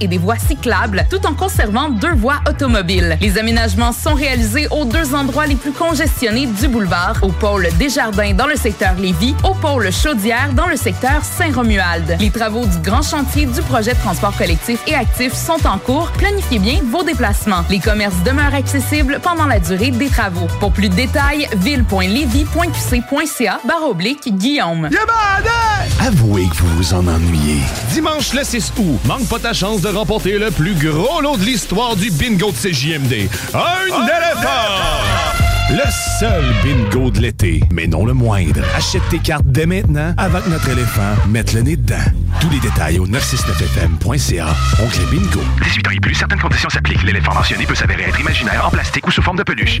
et des voies cyclables, tout en conservant deux voies automobiles. Les aménagements sont réalisés aux deux endroits les plus congestionnés du boulevard, au pôle Desjardins dans le secteur Lévis, au pôle Chaudière dans le secteur Saint-Romuald. Les travaux du grand chantier du projet de transport collectif et actif sont en cours. Planifiez bien vos déplacements. Les commerces demeurent accessibles pendant la durée des travaux. Pour plus de détails, ville.levy.qc.ca barre oblique Guillaume. Avouez que vous vous en ennuyez. Dimanche le 6 août, manque pas ta chance de remporter le plus gros lot de l'histoire du bingo de CJMD. Un éléphant! Le seul bingo de l'été, mais non le moindre. Achète tes cartes dès maintenant avant que notre éléphant mette le nez dedans. Tous les détails au 969fm.ca. Oncle Bingo. 18 ans et plus, certaines conditions s'appliquent. L'éléphant mentionné peut s'avérer être imaginaire, en plastique ou sous forme de peluche.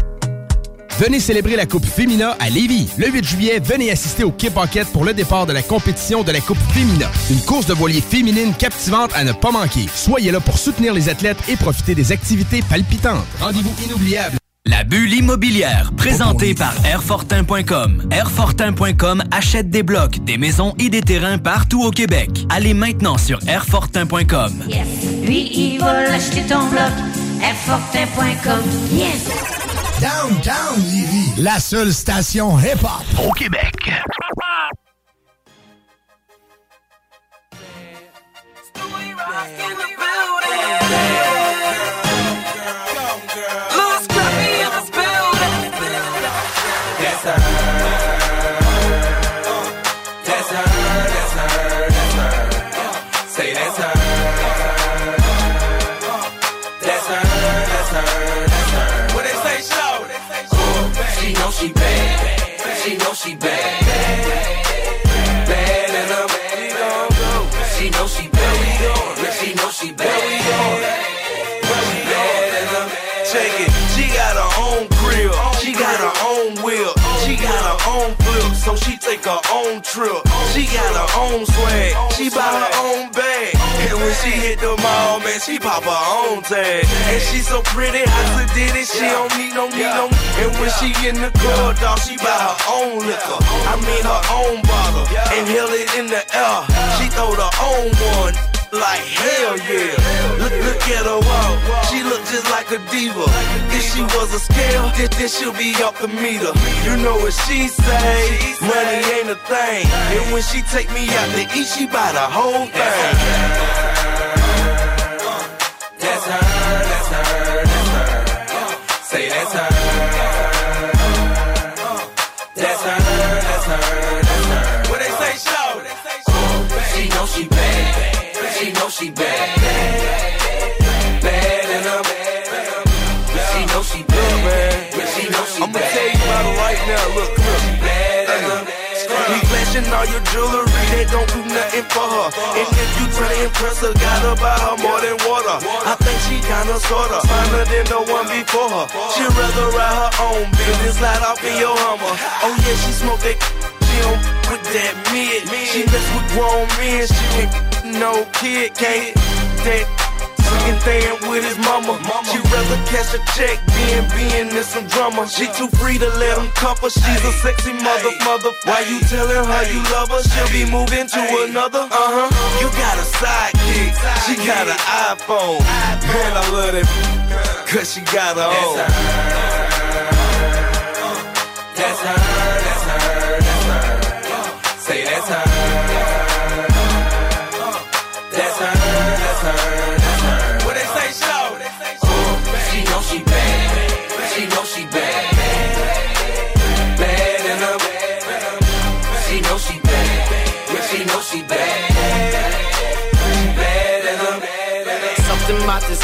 Venez célébrer la Coupe Fémina à Lévis. Le 8 juillet, venez assister au Kip Pocket pour le départ de la compétition de la Coupe Fémina. Une course de voilier féminine captivante à ne pas manquer. Soyez là pour soutenir les athlètes et profiter des activités palpitantes. Rendez-vous inoubliable. La bulle immobilière, présentée par Airfortin.com. Airfortin.com achète des blocs, des maisons et des terrains partout au Québec. Allez maintenant sur Airfortin.com. Yes. Lui, il va acheter ton bloc. Airfortin.com. Yes. Downtown Lévis, la seule station hip-hop. Au Québec. Take her own trip. She got her own swag. She buy her own bag. And when she hit the mall, man, she pop her own tag. And she so pretty, I said did it. She don't need no need no. And when she in the club, dog, she buy her own liquor. I mean her own bottle. And held it in the air. She throw the own one. Like hell yeah. Look, look at her walk. She look just like a diva. If she was a scale, then, then she'll be off the meter. You know what she say? Money ain't a thing. And when she take me out to eat, she buy the whole thing. She know she bad. Bad bad and I'm bad. She know she bad. She know she I'ma tell you about it right now. Look, look. bad and I'm He flashing all your jewelry, that don't do nothing for her. And if you try to impress her, gotta buy her more than water. I think she kinda sorta finer than the one before her. She rather ride her own business, slide off in your Hummer. Oh yeah, she smoke that. She don't with that mid. She mess with grown men. She no kid, can't that. Chicken thing with his mama. She rather cash a check than being in some drama. She too free to let him cuff her. She's a sexy mother, mother. Why you telling her you love her? She'll be moving to another. Uh huh. You got a sidekick. She got an iPhone. Man, I love that. Cause she got her own. That's her, that's her, that's her. Say that's her.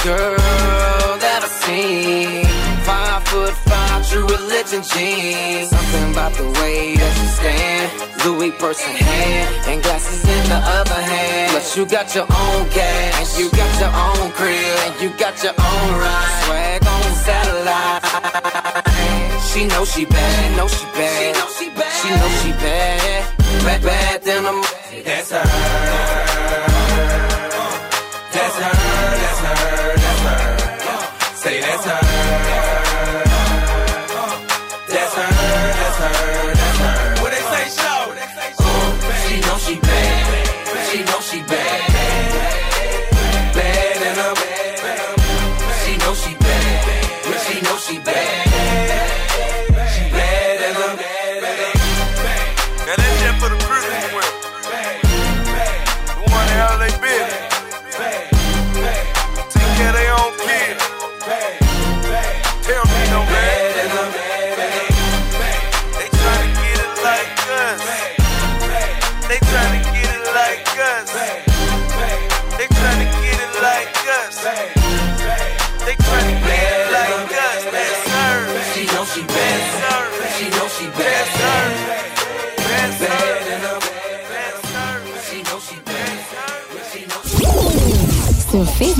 Girl that I seen. Five foot five, true religion jeans. Something about the way that she stand. Louis purse in hand, and glasses in the other hand. Plus you got your own cash, and you got your own crib, and you got your own ride. Swag on satellite. She know she bad, she know she bad, she know she bad, she know she bad, bad, bad than a. That's her, that's her, that's her. Say that's her.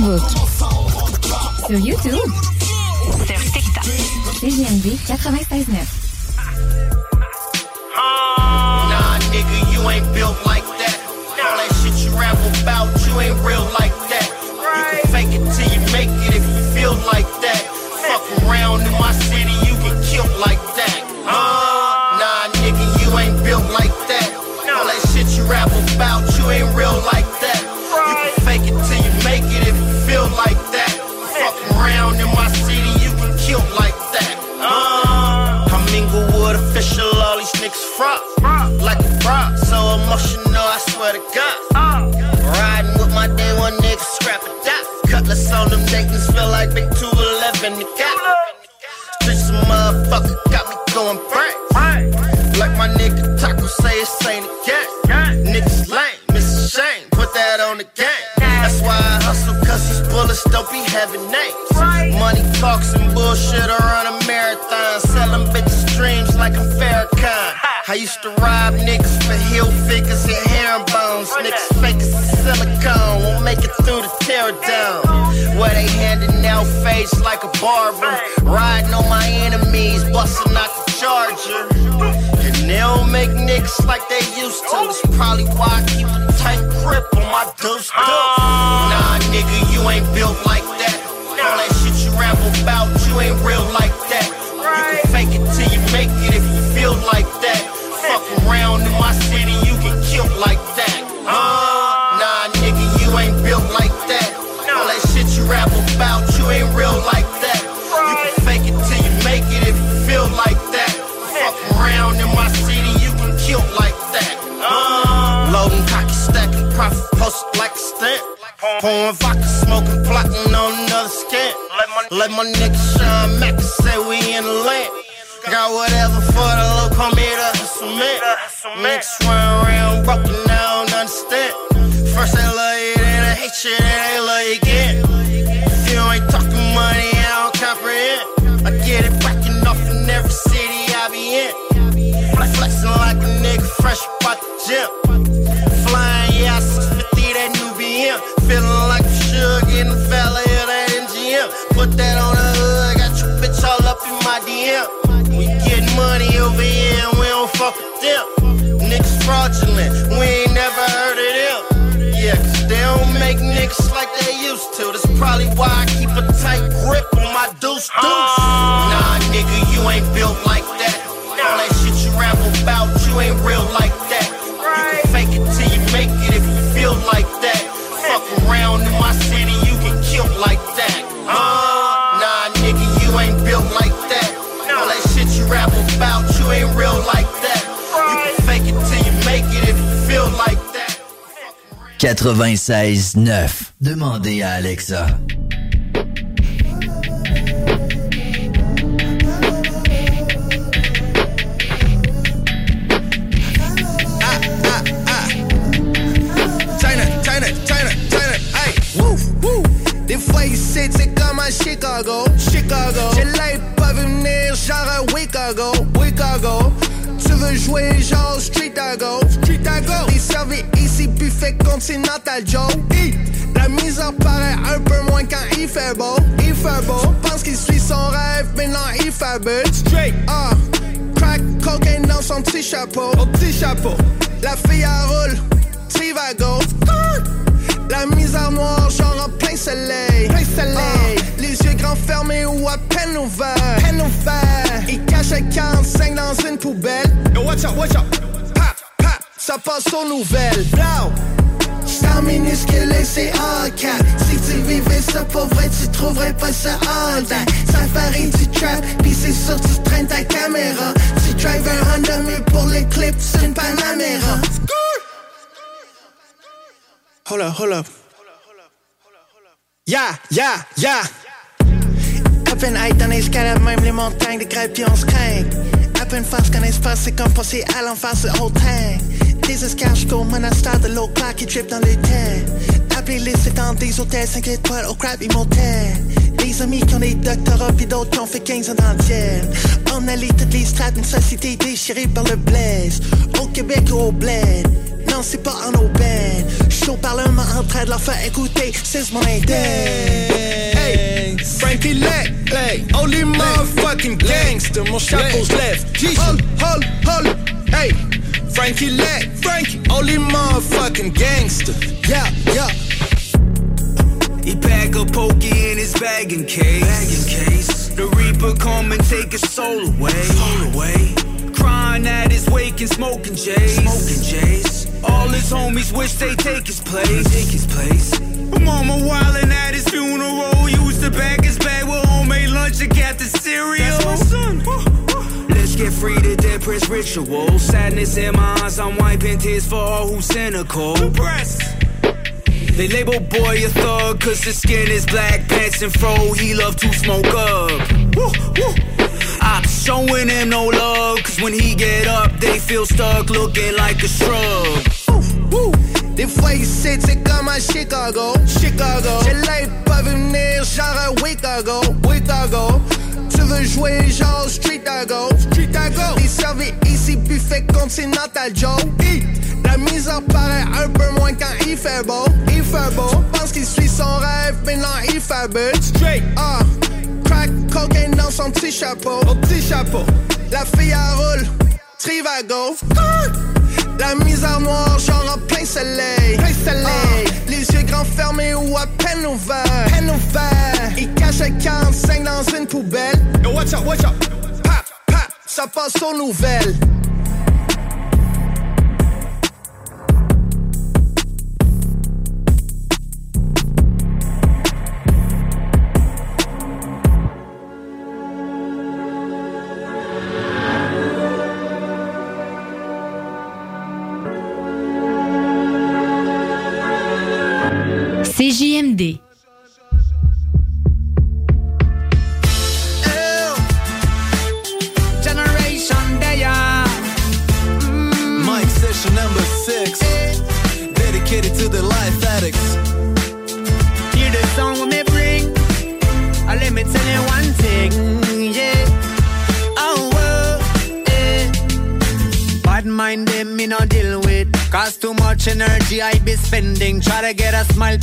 Facebook. Sur YouTube. Sur TikTok. CGMD 96.9. niggas, feel like big 211 the cat. This motherfucker got me going frank. Like my nigga Taco say, it's ain't a gang. Niggas lame, miss a shame, put that on the game. That's why I hustle, cause these bullets don't be having names. Money talks and bullshit, I run a marathon, selling bitches dreams like I'm Farrakhan. I used to rob niggas for heel figures and herringbones. Niggas fake as silicone, won't make it through the tear down. Where they handing out face like a barber. Riding on my enemies, busting out the charger. And they don't make niggas like they used to. That's probably why I keep a tight grip on my deuce deuce. Nah, nigga, you ain't built like that. All that shit you rap about, you ain't real like that. You can fake it till you make Pouring vodka, smoking, plotting on another scant. Let my nigga Sean Mack say we in the land. Got whatever for the low, come here to hustle man. Niggas run around broken, I don't understand. First they love you, then they hate you, then they love you again. If you ain't talking money, I don't comprehend. I get it backing off in every city I be in. Flexing like a nigga fresh out the gym. DM. We get money over here and we don't fuck with them. Niggas fraudulent, we ain't never heard of them. Yeah, cause they don't make niggas like they used to. That's probably why I 96.9. Demandez à Alexa. China, China, China, China, hey, woo, woo. Des fois ici, c'est comme à Chicago, Chicago. J'ai l'œil pas vu venir, genre à Chicago, Chicago. Veux jouer genre Street Go, Street Go. Les servis ici, buffet continental Joe. Hi. La misère paraît un peu moins quand il fait beau, il fait. Pense qu'il suit son rêve, mais non, il fabule. Straight, ah. Crack cocaine dans son petit chapeau, au petit chapeau. La fille à roule, Trivago. La misère noire, genre en plein soleil. Plein soleil. les fermés ou à peine ouverts. Peine ouverts. Il cache un 45 dans une poubelle. Yo, watch out, watch out. Pa, pa, ça passe aux nouvelles. Blow. Star minuscule et c'est cap Si tu vivais ça pour vrai, tu trouverais pas ça day Ça varie du trap, pis c'est sûr tu traînes ta caméra Tu drives un Honda mais pour les clips c'est une Panamera Hold up, hold up. Yeah, yeah, yeah. Peine high dans l'escalade, même les montagnes, des crêpes, puis on se craint. À peine face qu'un espace, c'est comme passer à l'en face de whole tank. Des escarres jusqu'au monastère de l'eau claire qui drip dans le temps. Appelez-les, c'est dans des hôtels 5 étoiles au crap motel. Des amis qui ont des doctorats, puis d'autres qui ont fait 15 ans d'antienne. On allie toutes les strates, une société déchirée par le blaze. Au Québec ou au bled. Non, c'est pas en aubaine. Chaud parlement en train de leur faire écouter, c'est mon index. Hey, Frankie hey, only motherfucking gangster. Mon chapeau's left. Hold, hold, hold, hey, Frankie Lack, Frankie, only motherfucking gangster. Yeah, yeah. He pack a pokey in his bagging case. Bagging case. The Reaper come and take his soul away. Soul away. Crying at his wake and smoking J's. Smoking J's. All his homies wish they take his place. Take his place. Mama wildin' at his funeral. Used to pack his bag with homemade lunch and got the cereal. That's my son. Let's get free to dead press ritual. Sadness in my eyes, I'm wiping tears for all who's cynical. They label boy a thug cause his skin is black, pants and fro, he love to smoke up. Woo, woo. I'm showing him no love cause when he get up, they feel stuck looking like a shrub. Woo. Des fois ici, c'est comme à Chicago, Chicago. J'ai l'œil pas venir, genre à Chicago, Chicago. Tu veux jouer genre street à go. Street à go. Les servis ici, buffet continental Joe. Hi. La misère paraît un peu moins quand il fait beau. Il fait beau. Pense qu'il suit son rêve, mais non, il fabule. Straight. Ah. Crack cocaine dans son petit chapeau. Au petit chapeau. La fille à roule. Trivago. La misère noire, genre en plein soleil. Plein soleil. les yeux grands fermés ou à peine ouverts. Peine ouverts. Il cache le 45 dans une poubelle. Yo, watch out, watch out. Pa, pa, ça passe aux nouvelles.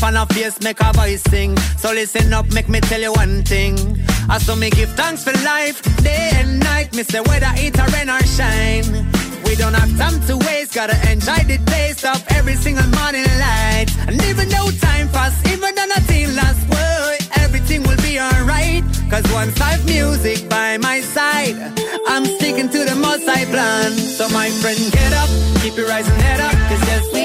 On a face, make a voice sing. So listen up, make me tell you one thing. I saw me give thanks for life, day and night. Me say whether it a rain or shine. We don't have time to waste, gotta enjoy the taste of every single morning light. And even though time pass, even though nothing lasts, boy, everything will be alright. Cause once I've music by my side, I'm sticking to the most I plan. So my friend, get up, keep your rising head up, cause yes, we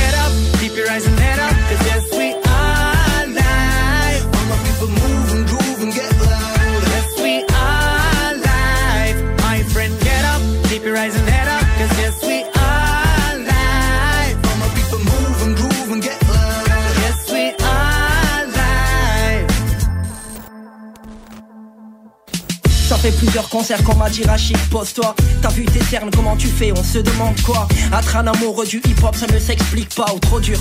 up, keep your eyes and head up, cause yes, we plusieurs concerts dit Rachid, pose-toi. T'as vu tes cernes, comment tu fais On se demande quoi Être un amoureux du hip-hop, ça ne s'explique pas, ou trop dur.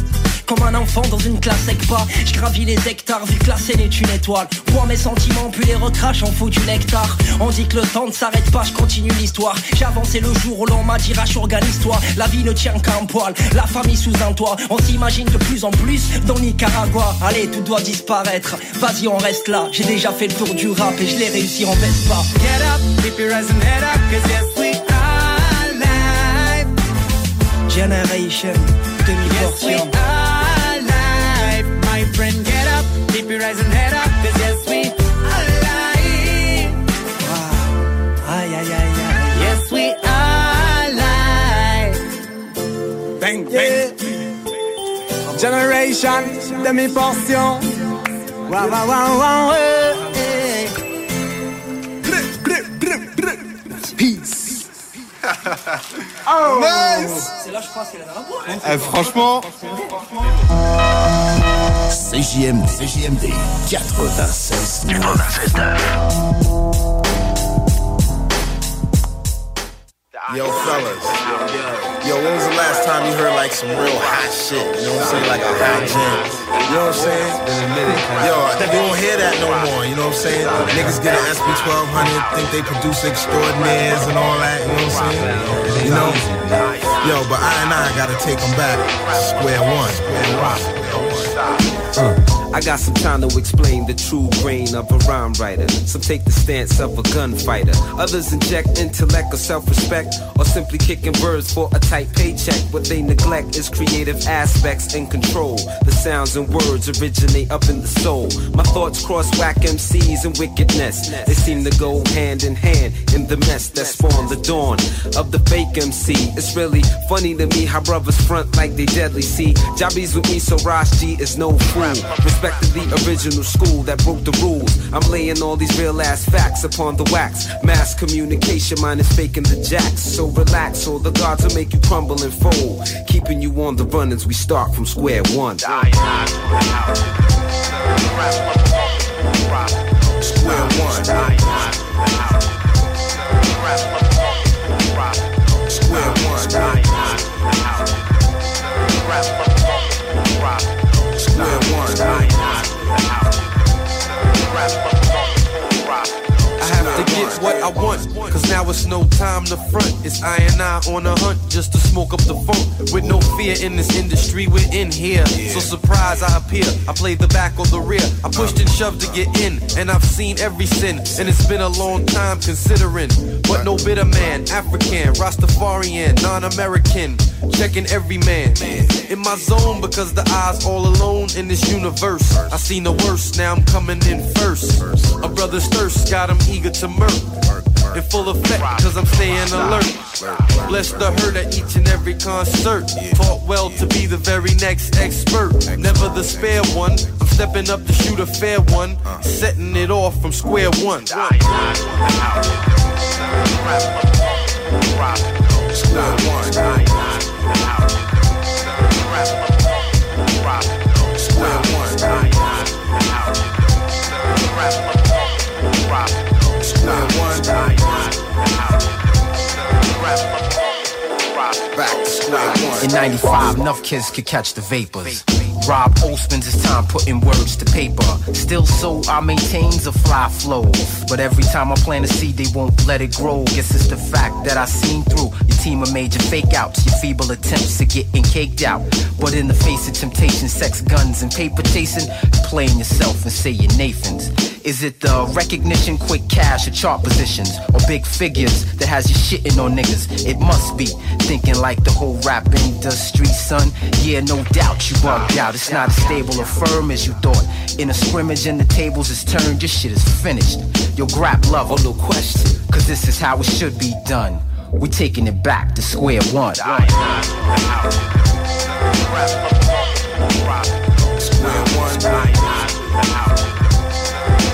Comme un enfant dans une classe avec pas. Je gravis les hectares, vu que la scène est une étoile. Bois mes sentiments, puis les recrache, on fout du nectar. On dit que le temps ne s'arrête pas, je continue l'histoire. J'ai avancé le jour où l'on m'a dit Rach, organise-toi. La vie ne tient qu'à un poil, la famille sous un toit. On s'imagine de plus en plus dans Nicaragua. Allez, tout doit disparaître. Vas-y, on reste là. J'ai déjà fait le tour du rap et je l'ai réussi en baisse pas. Get up, keep your eyes and head up, cause yes, we are live. Generation, demi-portion. Keep your eyes and head up, cause yes, we are live. Aïe, aïe, aïe, aïe. Yes, we are live. Bang, bang. Generation, demi-portion. Wow, wow, wow, wow, eh. Peace. Oh. Nice. C'est là, je pense qu'elle a la voix. Eh, franchement. CJMD, CJMD 96 Yo, fellas. Yo, when was the last time you heard like some real hot shit? You know what I'm saying? Like a hot jam. You know what I'm saying? Yo, you don't hear that no more. You know what I'm saying? Niggas get an SP 1200, think they produce extraordinaires and all that. You know what I'm saying? You know? Yo, but I and I gotta take them back. Square one. Square one. Uh, I got some time to explain the true grain of a rhyme writer. Some take the stance of a gunfighter. Others inject intellect or self-respect, or simply kicking birds for a tight paycheck. What they neglect is creative aspects and control. The sounds and words originate up in the soul. My thoughts cross whack MCs and wickedness. They seem to go hand in hand in the mess that spawned the dawn of the fake MC. It's really funny to me how brothers front like they deadly. See, Jobbies with me, so G is no fool. Respect to the original school that broke the rules. I'm laying all these real ass facts upon the wax. Mass communication, mine is faking the jacks. So relax, or the gods will make you crumble and fold. Keeping you on the run as we start from square one. Square one. Square one. What I want, cause now it's no time to front. It's I and I on a hunt just to smoke up the funk. With no fear in this industry, we're in here. So surprise I appear, I play the back or the rear. I pushed and shoved to get in, and I've seen every sin. And it's been a long time considering. But no bitter man, African, Rastafarian, non-American. Checking every man. In my zone because the eyes all alone in this universe. I seen the worst, now I'm coming in first. A brother's thirst got him eager to murk. In full effect, cause I'm staying alert. Bless the hurt at each and every concert. Taught well to be the very next expert. Never the spare one. I'm stepping up to shoot a fair one. Setting it off from square one. Square one. Square one. One. In 95, enough kids could catch the vapors. Rob O spends his time putting words to paper. Still so I maintains a fly flow. But every time I plant a seed, they won't let it grow. Guess it's the fact that I seen through your team of major fake outs, your feeble attempts to getting caked out. But in the face of temptation, sex, guns, and paper chasing, playing yourself and say you're Nathan's. Is it the recognition, quick cash, or chart positions, or big figures that has you shitting on niggas? It must be thinking like the whole rap industry, son. Yeah, no doubt you bugged out. It's not as stable or firm as you thought. In a scrimmage and the tables is turned, your shit is finished. Yo, grab love, no question. Cause this is how it should be done. We taking it back to square one. Square one.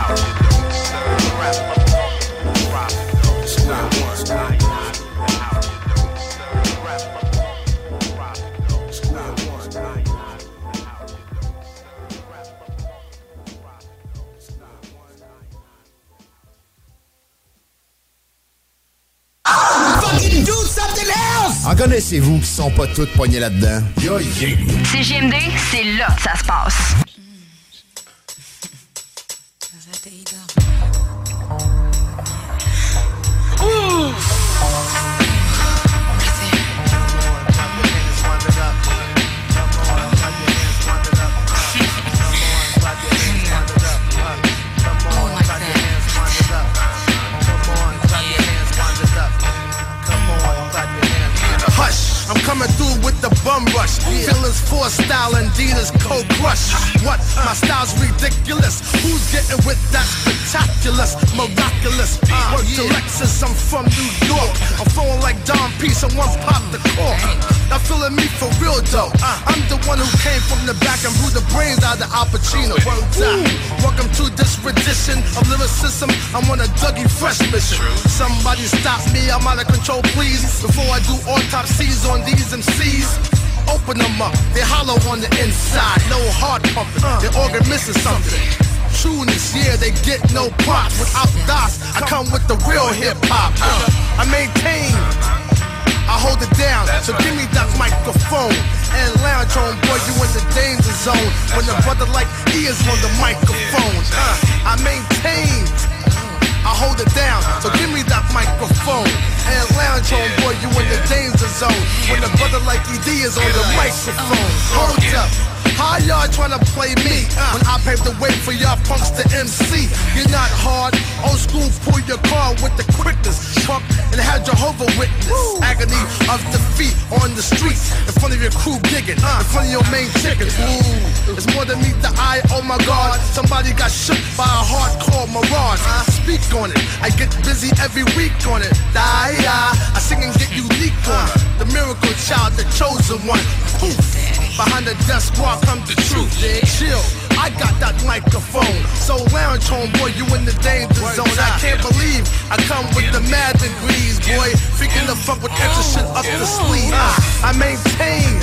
house. En connaissez-vous qui sont pas toutes poignées là-dedans? Yo, yeah. CGMD, c'est là que ça se passe. Is on the microphone, uh, I maintain. I hold it down, so give me that microphone and lounge on, boy, you in the danger zone. When the brother like ED is on the microphone, hold up. How y'all tryna play me when I paved the way for y'all punks to MC? You're not hard. Old school, pull your car with the quickness. Jehovah witness. Agony of defeat on the streets in front of your crew gigging, in front of your main chicken. Ooh, it's more than meet the eye. Oh my God, somebody got shook by a hardcore mirage. Speak on it. I get busy every week on it. Die, I sing and get unique on it. The miracle child, the chosen one. Poof. Behind the desk walk come the truth. Chill. I got that microphone. So lounge home, boy, you in the danger zone. I can't believe I come with the mad degrees, boy. Freaking the fuck with extra shit up the sleeve. I maintain.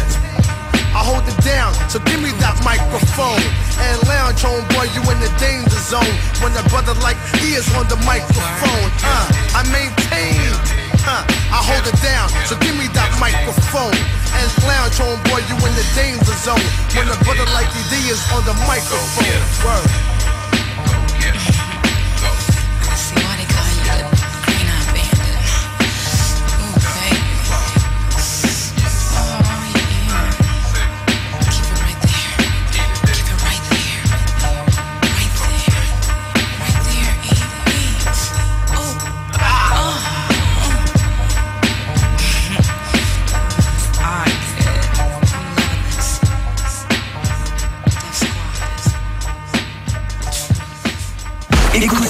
I hold it down, so give me that microphone and lounge home, boy. You in the danger zone when a brother like he is on the microphone. Uh, I maintain. Uh, I hold it down, so give me that microphone and lounge home, boy. You in the danger zone when a brother like ED is on the microphone. Word.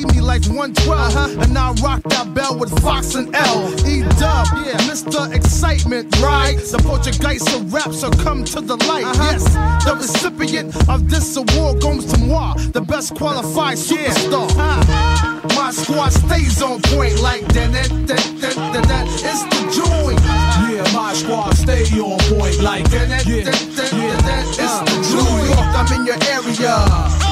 me like 112. And I rock that bell with Fox and L. E Dub, yeah, Mr. Excitement, right? The Portuguese of rap, so come to the light. Yes, the recipient of this award goes to moi, the best qualified superstar. Ah, My squad stays on point like that. that, that, that, that, that. It's the joint. Yeah, my squad stay on point like that. that, that, that, that, that. It's the joint. I'm in your area.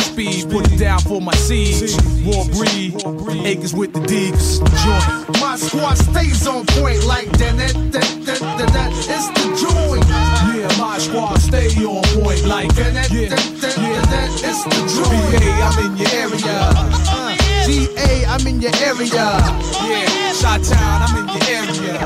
speed, put it down for my seeds. War breed, acres with the Deeks. Joint. My squad stays on point like that. that, that, that, that, that. It's the joint. Yeah, my squad stay on point like that. that, Yeah, that, that, yeah. that, that. It's the joint. BA, I'm in your area. Uh, GA, I'm in your area. Yeah, Shot Town, I'm in your area.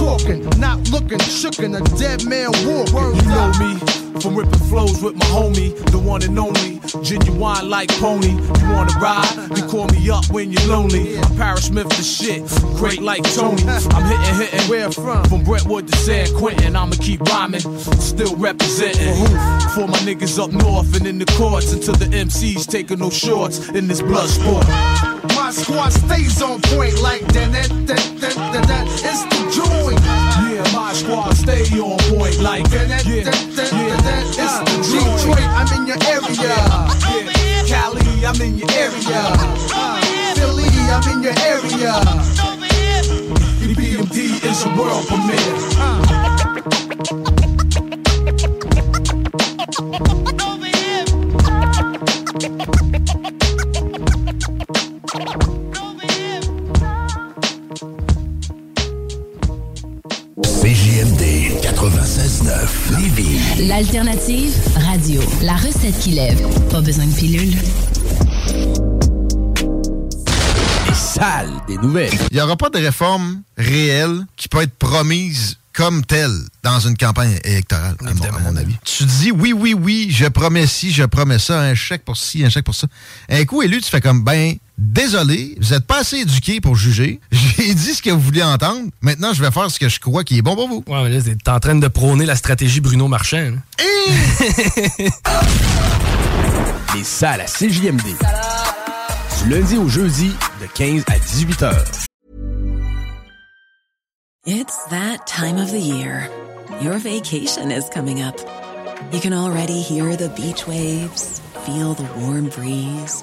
Talking, not looking, shookin' a dead man walk. You know me from ripping flows with my homie, the one and only, genuine like pony. You wanna ride? You call me up when you're lonely. I'm Paris Smith the shit, great like Tony. I'm hitting, hitting. Where from? From Brentwood to San Quentin. I'ma keep rhyming, still representing. For my niggas up north and in the courts until the MCs taking no shorts in this blood sport. My squad stays on point like that, that, that, that, that, that. It's the joint. Yeah, my squad stay on point like that, that, yeah, that, that, yeah. that. It's the Detroit. I'm in your area. Yeah, Cali, I'm in your area. Uh, Philly, I'm in your area. BMD is a world premiere. CJMD 96.9 Lévis. L'alternative radio. La recette qui lève. Pas besoin de pilule. Les salles des nouvelles. Il n'y aura pas de réforme réelle qui peut être promise comme telle dans une campagne électorale, à mon, à mon avis. Tu dis oui, oui, oui, je promets ci, je promets ça, un chèque pour ci, un chèque pour ça. Un coup élu, tu fais comme, ben, désolé, vous n'êtes pas assez éduqué pour juger. J'ai dit ce que vous vouliez entendre. Maintenant, je vais faire ce que je crois qui est bon pour vous. Ouais, mais là, t'es en train de prôner la stratégie Bruno Marchand. Les salles à CJMD. Du lundi au jeudi, de 15 à 18 heures. It's that time of the year. Your vacation is coming up. You can already hear the beach waves, feel the warm breeze,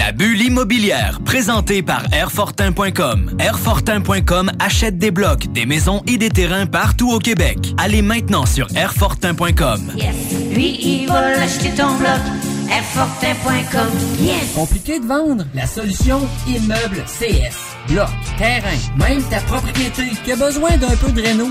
La bulle immobilière, présentée par Airfortin.com. Airfortin.com achète des blocs, des maisons et des terrains partout au Québec. Allez maintenant sur Airfortin.com. Yes. Lui, il va l'acheter ton bloc. Airfortin.com. Yes. Compliqué de vendre? La solution Immeuble CS. Bloc, terrain, même ta propriété qui a besoin d'un peu de réno?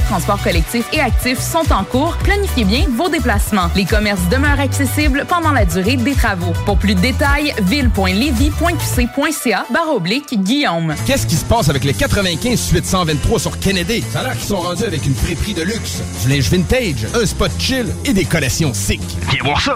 de transport collectifs et actifs sont en cours. Planifiez bien vos déplacements. Les commerces demeurent accessibles pendant la durée des travaux. Pour plus de détails, ville.levy.qc.ca barre oblique Guillaume. Qu'est-ce qui se passe avec les 95 suite 123 sur Kennedy? Ça a l'air qu'ils sont rendus avec une friperie de luxe, du linge vintage, un spot chill et des collections sick. Viens voir ça!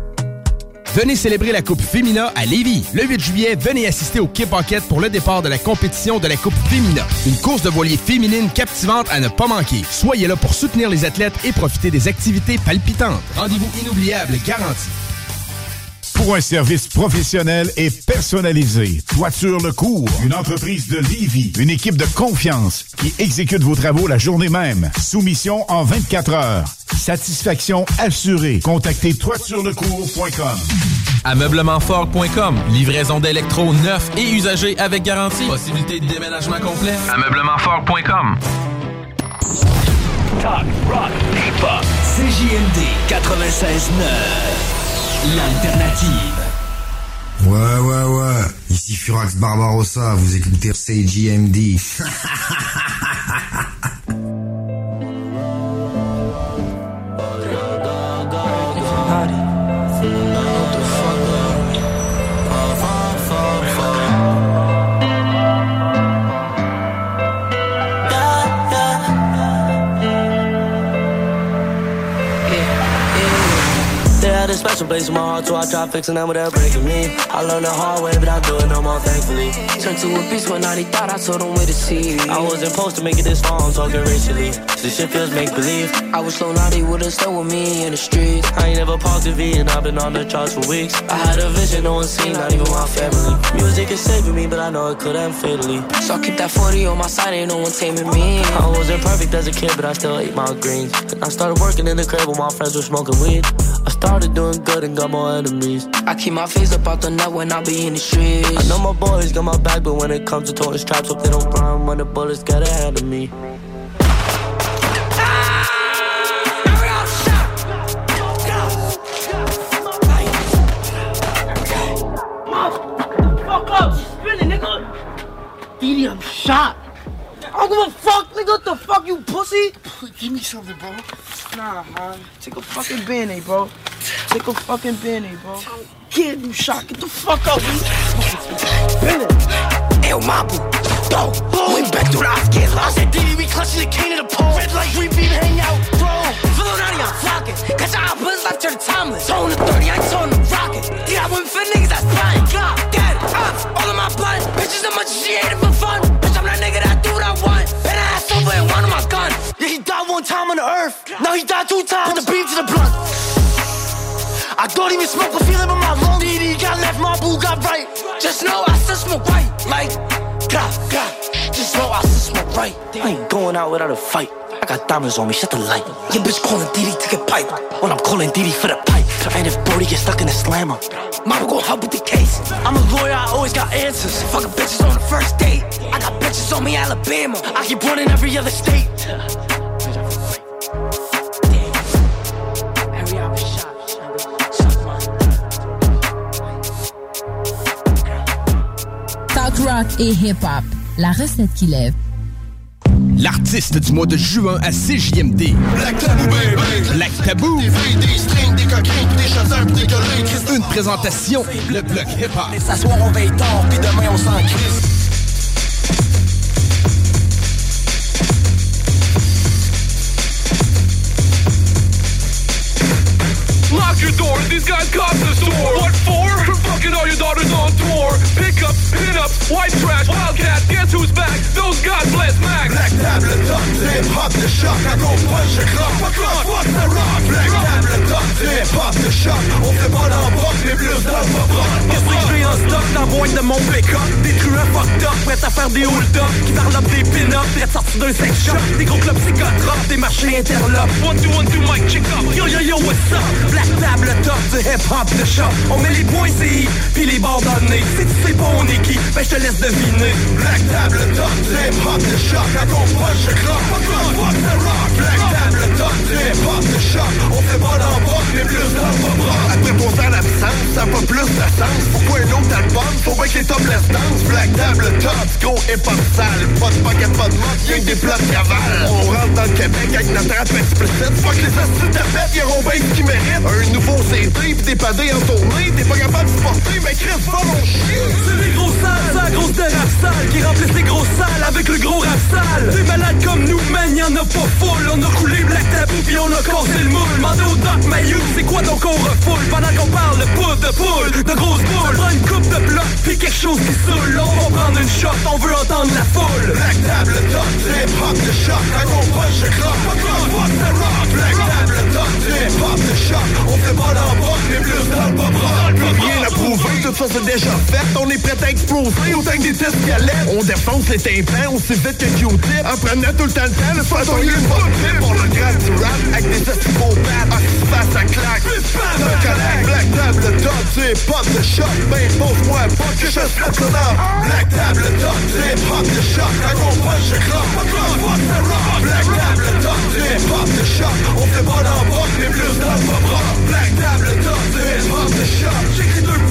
Venez célébrer la Coupe Fémina à Lévis. Le 8 juillet, venez assister au Kip Pocket pour le départ de la compétition de la Coupe Fémina. Une course de voilier féminine captivante à ne pas manquer. Soyez là pour soutenir les athlètes et profiter des activités palpitantes. Rendez-vous inoubliable garanti. Pour un service professionnel et personnalisé, Toiture Le Cours, une entreprise de Lévis, une équipe de confiance qui exécute vos travaux la journée même. Soumission en 24 heures. Satisfaction assurée. Contactez toiturelecours.com. Ameublementfort.com. Livraison d'électro neufs et usagés avec garantie. Possibilité de déménagement complet. Ameublementfort.com. Talk, rock, hip-hop. CJMD 96.9. L'alternative. Ouais, ouais, ouais. Ici Furax Barbarossa, vous écoutez CJMD. special place in my heart, so I try fixing them without breaking me. I learned the hard way, but I do it no more, thankfully. Turned to a beast when I thought I told them where to see. I wasn't supposed to make it this far, I'm talking racially. This shit feels make believe. I was slow naughty, would've stayed with me in the streets. I ain't never paused the V, and I've been on the charts for weeks. I had a vision, no one seen, not even my family. Music is saving me, but I know it could end fatally. So I keep that 40 on my side, ain't no one taming me. I wasn't perfect as a kid, but I still ate my greens. And I started working in the crib while my friends were smoking weed. I started doing good and got more enemies. I keep my face up out the net when I be in the streets. I know my boys got my back, but when it comes to toting straps, hope they don't run when the bullets get ahead of me. Fuck up, spinning, nigga. Edie, I'm shot. I don't give a fuck, nigga. What the fuck, you pussy? Give me something, bro. Nah, man. Take a fucking band bro. Take a fucking band bro. Kid, you shot. Get the fuck up, dude. Spin it. Yo, Mabu, go. We back to the get lost. I said, Diddy, we clutching the cane of the pole. Red light, we beat, hang out, bro. Flow down, y'all flocking. Cause I was left to the timeless. Tone the 30, I tone the rocket. Did I win for niggas that's fine? God, dead, ops, all of my blood. Bitches, how much she hated for fun. Bitch, I'm that nigga that do what I want. And I ass over and one of my gun. Yeah, he died one time on the earth. Now he died two times. Put the beam to the blunt. I don't even smoke a feeling, but my lung DD got left, my boo got right. Just know I still smoke right. Like, God, God. Just know I still smoke right. I ain't going out without a fight. I got diamonds on me, shut the light. Your bitch calling DD to get pipe. When I'm calling DD for the pipe. And if Brody gets stuck in a slammer, mama gon' help with the case. I'm a lawyer, I always got answers. Fucking bitches on the first date. I got bitches on me, Alabama. I keep running every other state. Rock et hip-hop. La recette qui lève. L'artiste du mois de juin à CJMD. Black Tabou, baby. Black Tabou. Des vrais, des strings, des coquins, des chasseurs, des gueulins. Une présentation, le bloc hip-hop. Et s'asseoir, on veille tard, pis demain, on s'en crisse. Lock your doors, these guys got the store. What for? Fucking all your daughters on tour. Pick up, hit up, white trash, wildcat, guess who's back? Those God bless Max. Black table top, hip hop de choc, à gros punch, je croque, pas croche, fuck the rock. Black table top, hip hop de choc, on fait pas l'embroc, mais plus pop Qu'est-ce que j'ai en stock dans la boîte de mon pick-up? Des truands fucked up, prêts à faire des hold-up Qui parlent des pin-up, prêts à sortir d'un sex shop Des gros clubs psychotropes, des marchés interlopes One, two, one, two, mic, check up. Yo yo yo, what's up? Black table top du hip-hop de shop On met les points CI, puis les bords le nez. Si tu sais pas on est qui, ben je te laisse deviner. Black table top, hip hop de choc, à gros punch, je fuck the rock. Black table hip hop de choc, on fait pas l'embroc, mais plus le Après pour faire l'absence, ça pas plus de sens. Pourquoi un autre album? Faut bien que les top laisse danse. Black table top, gros hip hop sale. Pas de paquet, pas de mode, y'a que des plats de cavale. On rentre dans le Québec avec notre rap explicite. Fuck les astuces fête, y'auront bien ce qu'ils méritent. Un nouveau CD, pis des padés en tournée. T'es pas capable de supporter, mais Chris, va mon chien. C'est les gros sales, la grosse de rap sale Qui remplissent les grosses salles avec le gros rap sale Des malades comme nous, man, y'en a pas full On a coulé Black Tabou puis on a cassé le moule. Mandé au Doc Mayou, c'est quoi donc on refoule Pendant qu'on parle de poudre, de poule, de grosses boules. Prends une coupe de bloc puis quelque chose qui saoule. On va prendre une shot, on veut entendre la foule. Black table top, hip hop de choc, gros punch, je tout ça c'est déjà fait. On est prêt à exploser autant que des tests galettes. On défonce les tympans aussi vite que Q-tip. En prenant tout le temps le temps, le soir on y est pas Pour le du rap, avec des estivaux bad, face à claque. Le collègue, black table top, hip hop de choc, ben pose-moi pas que je ça dans. Black table top, hip hop de choc, à gros punch, je croque, pas rock. Black table top, hip hop de choc, on fait pas l'embroc, mais plus dans le pop. Black table top, hip hop de choc, j'écris deux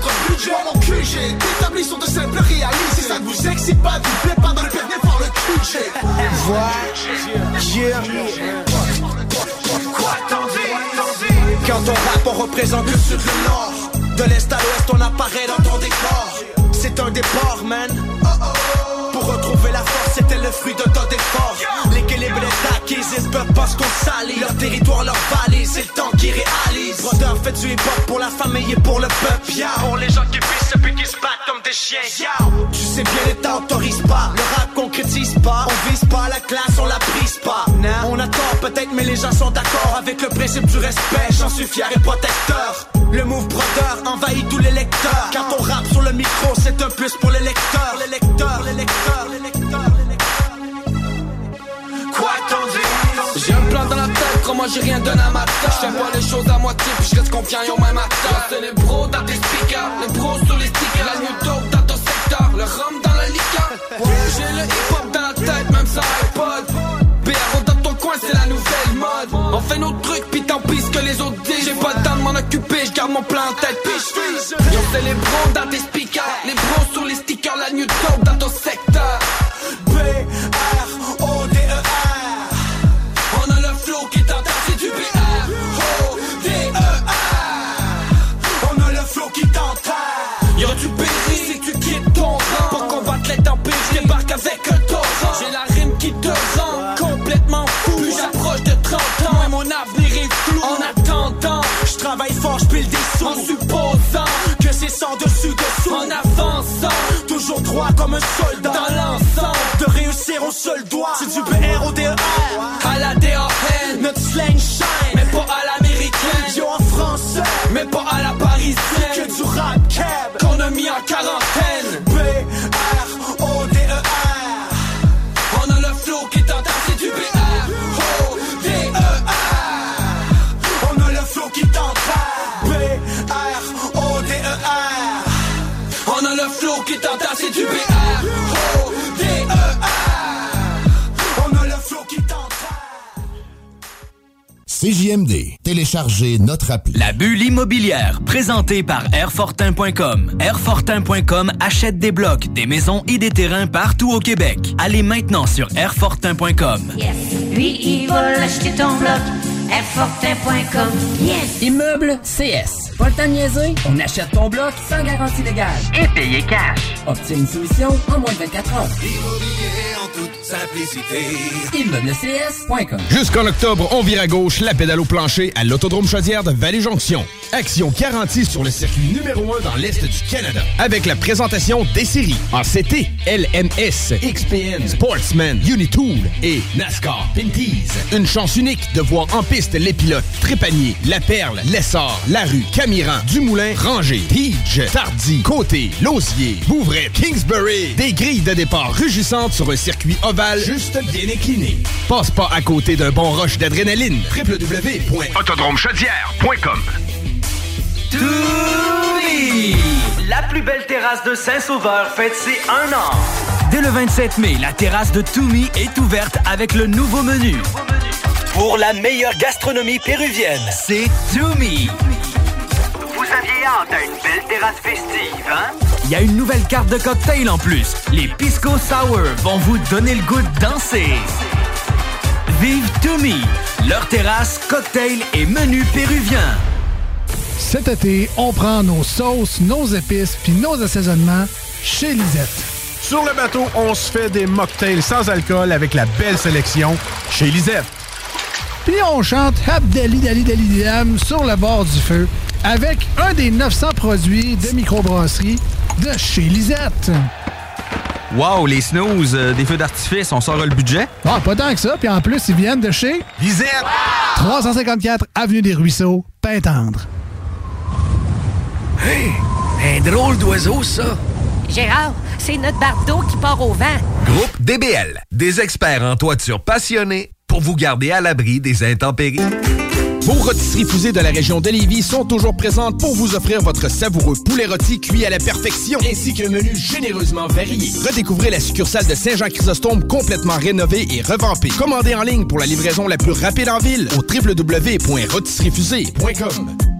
moindre budget Mon QG, d'établis sont de simples réalités Ça ne vous excite pas, vous plaît pas dans le permis par le QG Quoi t'en Quand on rappe, on représente le sud, le nord. De l'est à l'ouest, on apparaît dans ton décor. C'est un départ, man. La force, c'était le fruit de ton effort. L'équilibre est acquis, ils peuvent pas se salir. Leur territoire, leur vallée, c'est le temps qui réalise. Brother, fait du hip-hop pour la famille et pour le peuple? Yeah. Pour les gens qui pissent et puis qui se battent comme des chiens. Yeah. Tu sais bien, l'État autorise pas. Le rap concrétise pas. On vise pas la classe, on la brise pas. On a tort peut-être, mais les gens sont d'accord avec le principe du respect. J'en suis fier et protecteur. Le move brother envahit tous les lecteurs. Quand on rappe sur le micro, c'est un plus pour. Les lecteurs, les lecteurs, les lecteurs, les lecteurs. J'ai un plan dans la tête, crois-moi j'ai rien donné à ma Je fais pas les choses à moitié, puis je reste confiant, yo même tâche C'est les bros dans tes speakers, les bros sur les stickers. La new dans ton secteur, le rhum dans la liqueur. J'ai le hip-hop dans la tête, même sans iPod. BRO dans ton coin, c'est la nouvelle mode. On fait nos trucs, puis tant pis ce que les autres disent. J'ai pas le temps de m'en occuper, je garde mon plan en tête, puis je Yo c'est dans tes speakers, des. En supposant que c'est sans dessus dessous. En avançant, toujours droit comme un soldat. Dans l'ensemble, de réussir au seul doigt. C'est du BR au DER. CJMD. Téléchargez notre appli. La bulle immobilière, présentée par Airfortin.com. Airfortin.com achète des blocs, des maisons et des terrains partout au Québec. Allez maintenant sur Airfortin.com. Yes. Lui, il va acheter ton bloc. Airfortin.com. Yes. Immeuble CS. Pas le temps de niaiser? On achète ton bloc sans garantie légale. Et payer cash. Obtiens une solution en moins de 24 heures. Immobilier en toute simplicité. ImmeublesCS.com. Jusqu'en octobre, on vire à gauche la pédale au plancher à l'Autodrome Chaudière de Vallée-Jonction. Action garantie sur le circuit numéro 1 dans l'Est du Canada. Avec la présentation des séries en CT, LMS, XPN, Sportsman, Unitool et NASCAR Pinties. Une chance unique de voir en piste les pilotes Trépanier, La Perle, Lessard, Larue, Camiran, Dumoulin, Ranger, Tige, Tardy, Côté, Lausier, Bouvray, Kingsbury. Des grilles de départ rugissantes sur un circuit ovale juste bien incliné. Passe pas à côté d'un bon rush d'adrénaline. www.autodromechaudière.com Toumi! La plus belle terrasse de Saint-Sauveur fête ses un an. Dès le 27 mai, la terrasse de Toumi est ouverte avec le nouveau menu. Pour la meilleure gastronomie péruvienne, c'est Toumi. Aviez hâte à une belle terrasse festive, hein? Il y a une nouvelle carte de cocktail en plus. Les Pisco Sour vont vous donner le goût de danser. Vive Toumi, leur terrasse, cocktail et menu péruvien. Cet été, on prend nos sauces, nos épices puis nos assaisonnements chez Lisette. Sur le bateau, on se fait des mocktails sans alcool avec la belle sélection chez Lisette. Puis on chante Abdali Dali Dali Dam sur le bord du feu avec un des 900 produits de microbrasserie de chez Lisette. Wow, les snooze, euh, des feux d'artifice, on sort le budget? Ah, pas tant que ça. Puis en plus, ils viennent de chez Lisette. 354 Avenue des Ruisseaux, Pintendre. Hey, un drôle d'oiseau, ça. Gérard, c'est notre bardeau qui part au vent. Groupe DBL, des experts en toiture passionnés pour vous garder à l'abri des intempéries. Vos rôtisseries fusées de la région de Lévis sont toujours présentes pour vous offrir votre savoureux poulet rôti cuit à la perfection ainsi qu'un menu généreusement varié. Redécouvrez la succursale de Saint-Jean-Chrysostome complètement rénovée et revampée. Commandez en ligne pour la livraison la plus rapide en ville au www.rôtisseriefusée.com.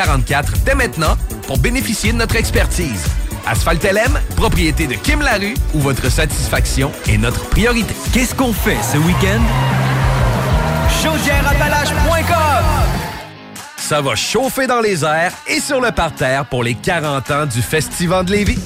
0144 dès maintenant pour bénéficier de notre expertise. Asphalt LM, propriété de Kim Larue, où votre satisfaction est notre priorité. Qu'est-ce qu'on fait ce week-end? Chaudièreappalaches.com Ça va chauffer dans les airs et sur le parterre pour les 40 ans du Festival de Lévis.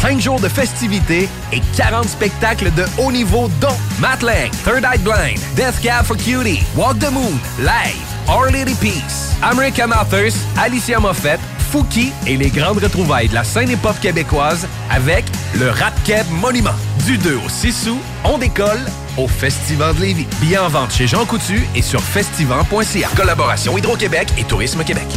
5 jours de festivités et 40 spectacles de haut niveau dont Matt Third Eye Blind, Death Cab for Cutie, Walk the Moon, Live, Our Lady Peace, American Authors, Alicia Moffett, Fouki et les grandes retrouvailles de la scène hip-hop québécoise avec le Rap Monument. Du 2 au 6 août, on décolle au Festival de Lévis. Billets en vente chez Jean Coutu et sur festival.ca. Collaboration Hydro-Québec et Tourisme Québec.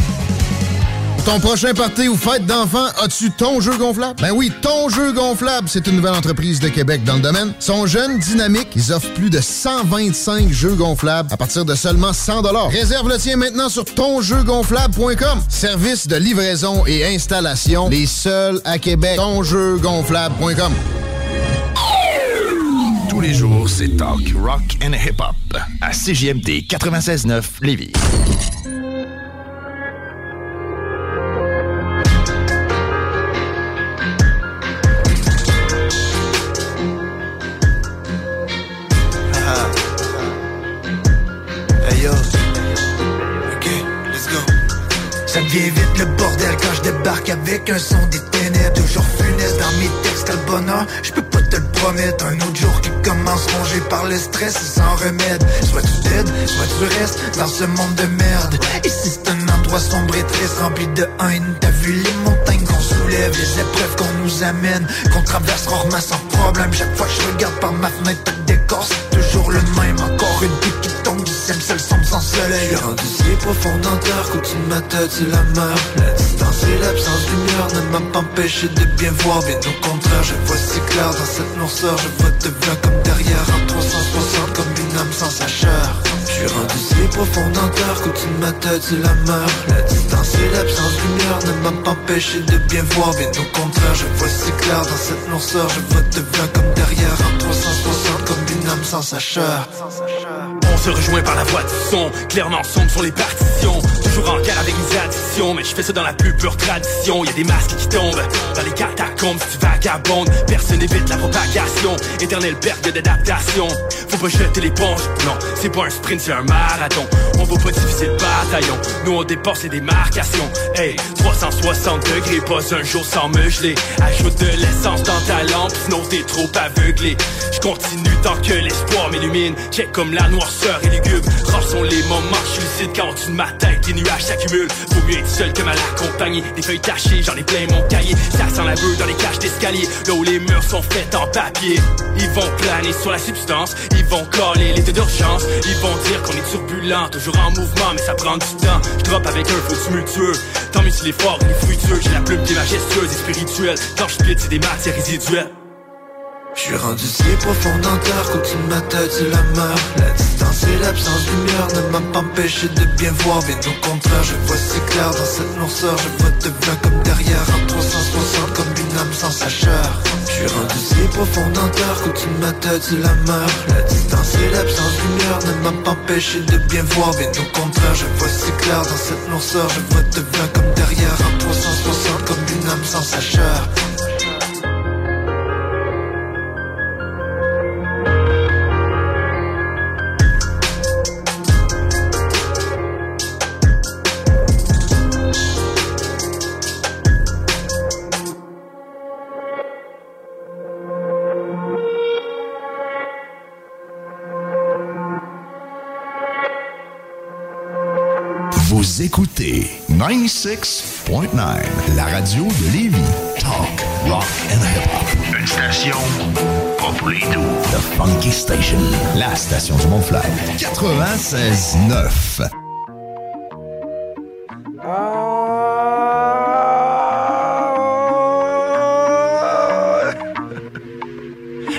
Ton prochain party ou fête d'enfant, as-tu ton jeu gonflable? Ben oui, ton jeu gonflable, c'est une nouvelle entreprise de Québec dans le domaine. Sont jeunes, dynamiques, ils offrent plus de 125 jeux gonflables à partir de seulement 100 Réserve le tien maintenant sur tonjeugonflable.com. Service de livraison et installation, les seuls à Québec. Tonjeugonflable.com. Tous les jours, c'est talk, rock and hip-hop à CJMD 96.9 Lévis. Avec un son des ténèbres. Toujours funeste dans mes textes, le bonheur, je peux pas te le promettre. Un autre jour qui commence rongé par le stress sans remède. Soit tu t'aides, soit tu restes dans ce monde de merde. Ici c'est un endroit sombre et triste rempli de haine T'as vu les qu'on les épreuves qu'on nous amène Qu'on traverse rarement sans problème. Chaque fois que je regarde par ma fenêtre, le décor c'est toujours le même. Encore une pique qui tombe ciel, seul sombre sans soleil. Je suis rendu si profond dans terre qu'au-dessus de ma tête c'est la mer La distance et l'absence de lumière ne m'a pas empêché de bien voir. Bien au contraire, je vois si clair dans cette noirceur. Je vois devant comme derrière en 360 comme une âme sans sa chair suis rendu si profond dans de ma tête c'est la mer La distance et l'absence de lumière ne m'a pas empêché de bien voir. Bien au contraire, je vois si clair dans cette noirceur. Je vois devant comme derrière en 360 comme une âme sans sa On se rejoint par la voix du son, clairement sombre sur les partitions. Toujours en guerre avec les additions, mais je fais ça dans la plus pure tradition. Y a des masques qui tombent dans les catacombes, si tu vagabondes. Personne n'évite la propagation, éternel perte d'adaptation. Faut pas jeter l'éponge, non, c'est pas un sprint, c'est un marathon. On va pas diviser le bataillon, nous on dépasse les démarcations. Hey, 360 degrés, pas un jour sans me geler. Ajoute de l'essence dans ta lampe, sinon t'es trop aveuglé. Je continue tant que l'espoir m'illumine. Check comme la noirceur et lugubre. Rares sont les moments, je lucide quand au-dessus de nuages s'accumulent. Faut mieux être seul que mal accompagné. Des feuilles tachées, j'en ai plein mon cahier. Ça sent la beuh dans les cages d'escalier. Là où les murs sont faits en papier. Ils vont planer sur la substance, ils vont coller l'état d'urgence. Ils vont dire qu'on est turbulent, toujours en mouvement, mais ça prend du temps. Je drop avec un feu tumultueux. Tant mieux s'il est fort, il est fructueux. J'ai la plume qui est majestueuse et spirituelle. Quand je c'est des matières résiduelles. Je suis rendu si profond dans terre qu'au-dessus de ma tête la mer La distance et l'absence de ne m'a pas empêché de bien voir. Bien au contraire je vois si clair dans cette noirceur. Je vois devant comme derrière en 360 comme une âme sans sa chair Je suis rendu si profond dans terre qu'au-dessus de ma tête la mer La distance et l'absence de lumière ne m'a pas empêché de bien voir. Bien au contraire je vois si clair dans cette noirceur. Je vois devant comme derrière en 360 comme une âme sans sa 96.9, la radio de Lévis. Talk, rock and hip-hop. Une station pas pour les. The Funky Station, la station du Mont-Flair. 96.9.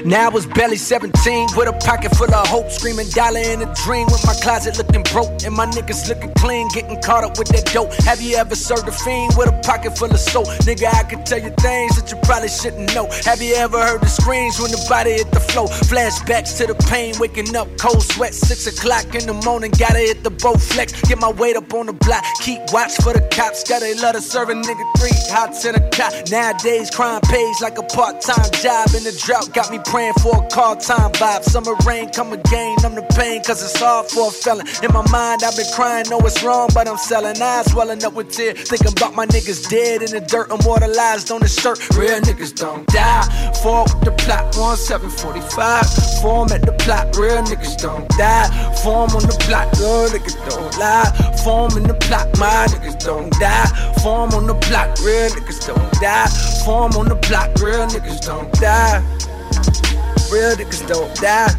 Now I was barely 17 with a pocket full of hope, screaming dollar in a dream with my closet looking broke and my niggas looking clean, getting caught up with that dope. Have you ever served a fiend with a pocket full of soap? Nigga, I could tell you things that you probably shouldn't know. Have you ever heard the screams when the body hit the floor? Flashbacks to the pain, waking up cold sweat, six o'clock in the morning, gotta hit the boat flex, get my weight up on the block, keep watch for the cops, gotta serve a nigga three hots in a cot. Nowadays, crime pays like a part-time job, and the drought got me praying for a call time vibe. Summer rain come again, I'm the pain, cause it's hard for a felon. In my mind, I've been crying, know it's wrong, but I'm selling eyes, swelling up with tears. Thinking about my niggas dead in the dirt, immortalized on the shirt. Real niggas don't die. Fall with the plot, 1745. Form at the plot, real niggas don't die. Form on the plot, real niggas don't lie. Form in the plot, my niggas don't die. Form on the plot, real niggas don't die. Form on the plot, real niggas don't die. Real niggas don't die.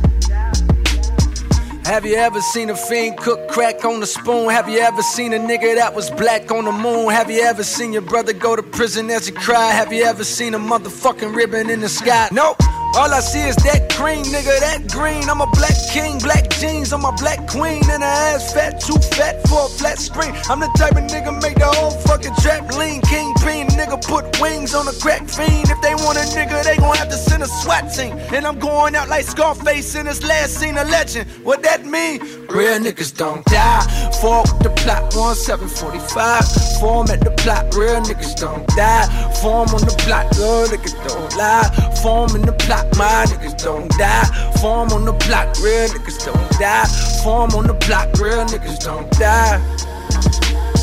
Have you ever seen a fiend cook crack on a spoon? Have you ever seen a nigga that was black on the moon? Have you ever seen your brother go to prison as he cried? Have you ever seen a motherfucking ribbon in the sky? Nope. All I see is that green, nigga, that green. I'm a black king, black jeans, I'm a black queen. And her ass fat, too fat for a flat screen. I'm the type of nigga make the whole fucking trap lean. Kingpin, nigga put wings on a crack fiend. If they want a nigga, they gon' have to send a SWAT team. And I'm going out like Scarface in this last scene, a legend. What that mean? Real niggas don't die. With the plot, 1745. Form at the plot, real niggas don't die. Form on the plot, real niggas don't lie. Form in the plot, block, my niggas don't die. Form on the block, real niggas don't die. Form on the block, real niggas don't die.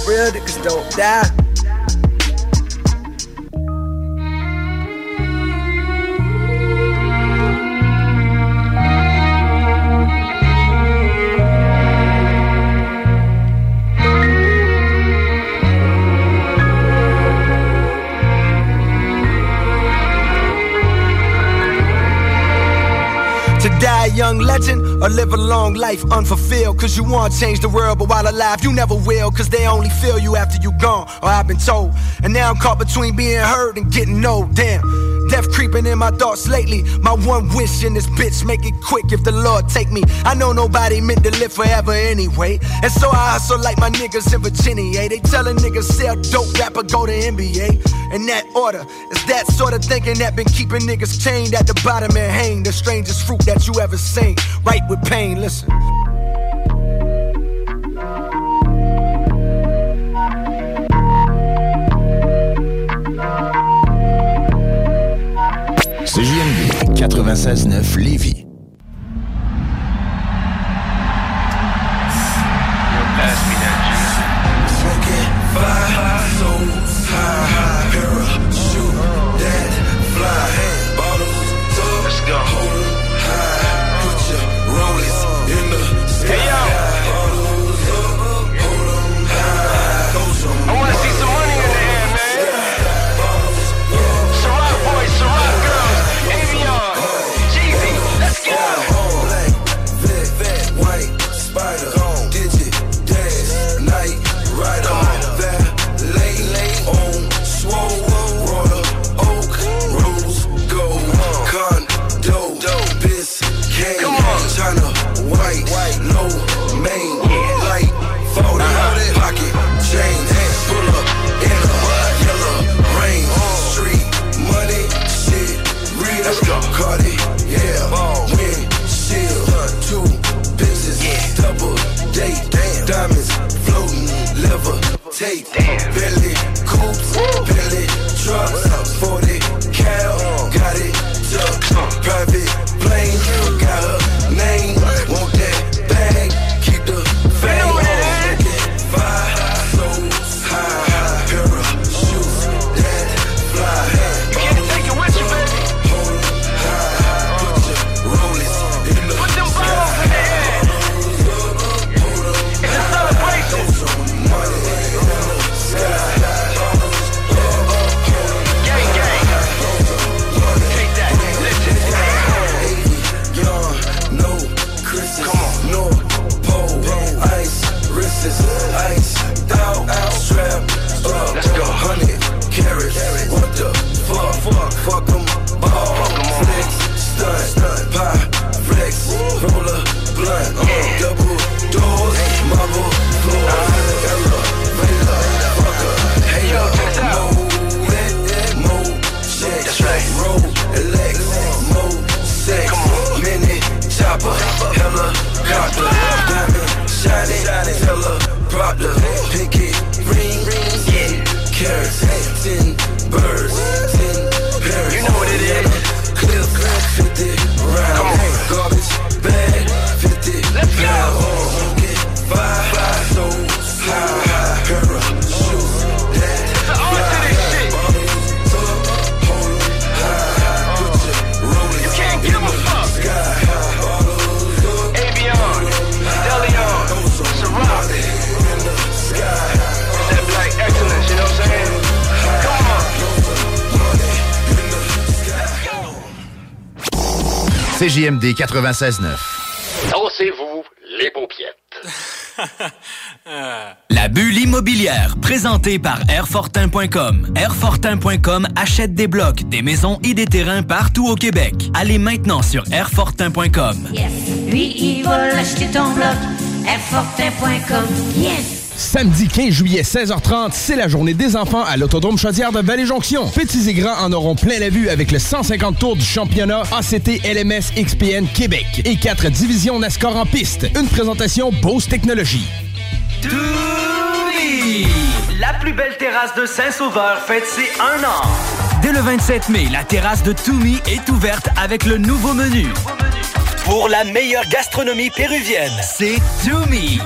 Real niggas don't die. Or live a long life unfulfilled. Cause you want to change the world, but while alive, you never will. Cause they only feel you after you gone, or I've been told. And now I'm caught between being heard and getting old. Damn. Death creeping in my thoughts lately. My one wish in this bitch, make it quick if the Lord take me. I know nobody meant to live forever anyway. And so I hustle like my niggas in Virginia. They tellin' niggas sell dope rapper, go to NBA. In that order, it's that sort of thinking that been keeping niggas chained at the bottom and hang. The strangest fruit that you ever seen. Right with pain, listen. CJMD 96.9 Lévis. CJMD 96.9. Dansez-vous les paupiètes. La bulle immobilière, présentée par Airfortin.com. Airfortin.com achète des blocs, des maisons et des terrains partout au Québec. Allez maintenant sur Airfortin.com. Lui, il va l'acheter ton bloc. Airfortin.com. Yes! Samedi 15 juillet, 16h30, c'est la journée des enfants à l'Autodrome Chaudière de Vallée-Jonction. Petits et grands en auront plein la vue avec le 150 tours du championnat ACT LMS XPN Québec et quatre divisions NASCAR en piste. Une présentation Bose Technologies. La plus belle terrasse de Saint-Sauveur fête ses un an. Dès le 27 mai, la terrasse de Toumi est ouverte avec le nouveau menu. Pour la meilleure gastronomie péruvienne, c'est Toumi.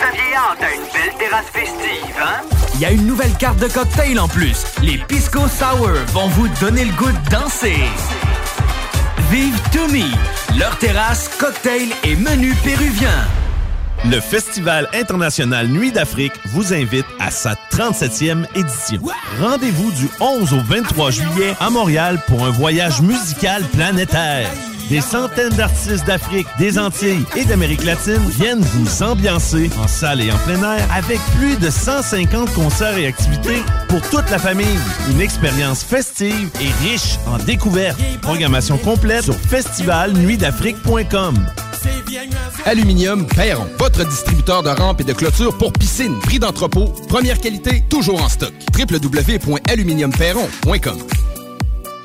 Vous aviez hâte à une belle terrasse festive, hein? Il y a une nouvelle carte de cocktail en plus. Les Pisco Sour vont vous donner le goût de danser. Vive Toumi, leur terrasse, cocktail et menu péruvien. Le Festival international Nuit d'Afrique vous invite à sa 37e édition. Rendez-vous du 11 au 23 juillet à Montréal pour un voyage musical planétaire. Des centaines d'artistes d'Afrique, des Antilles et d'Amérique latine viennent vous ambiancer en salle et en plein air avec plus de 150 concerts et activités pour toute la famille. Une expérience festive et riche en découvertes. Programmation complète sur festivalnuitdafrique.com. Aluminium Perron, votre distributeur de rampes et de clôtures pour piscine, prix d'entrepôt, première qualité, toujours en stock. www.aluminiumperron.com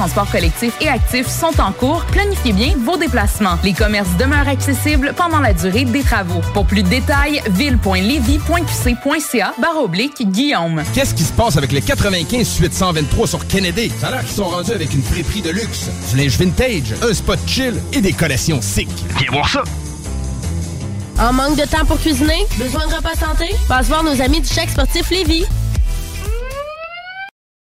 transport collectif et actif sont en cours. Planifiez bien vos déplacements. Les commerces demeurent accessibles pendant la durée des travaux. Pour plus de détails, ville.levy.qc.ca barre oblique Guillaume. Qu'est-ce qui se passe avec les 95 suite 123 sur Kennedy? Ça a l'air qu'ils sont rendus avec une friperie de luxe, du linge vintage, un spot chill et des collections sick. Viens voir ça! En manque de temps pour cuisiner? Besoin de repas santé? Passe voir nos amis du Chèque Sportif Lévis.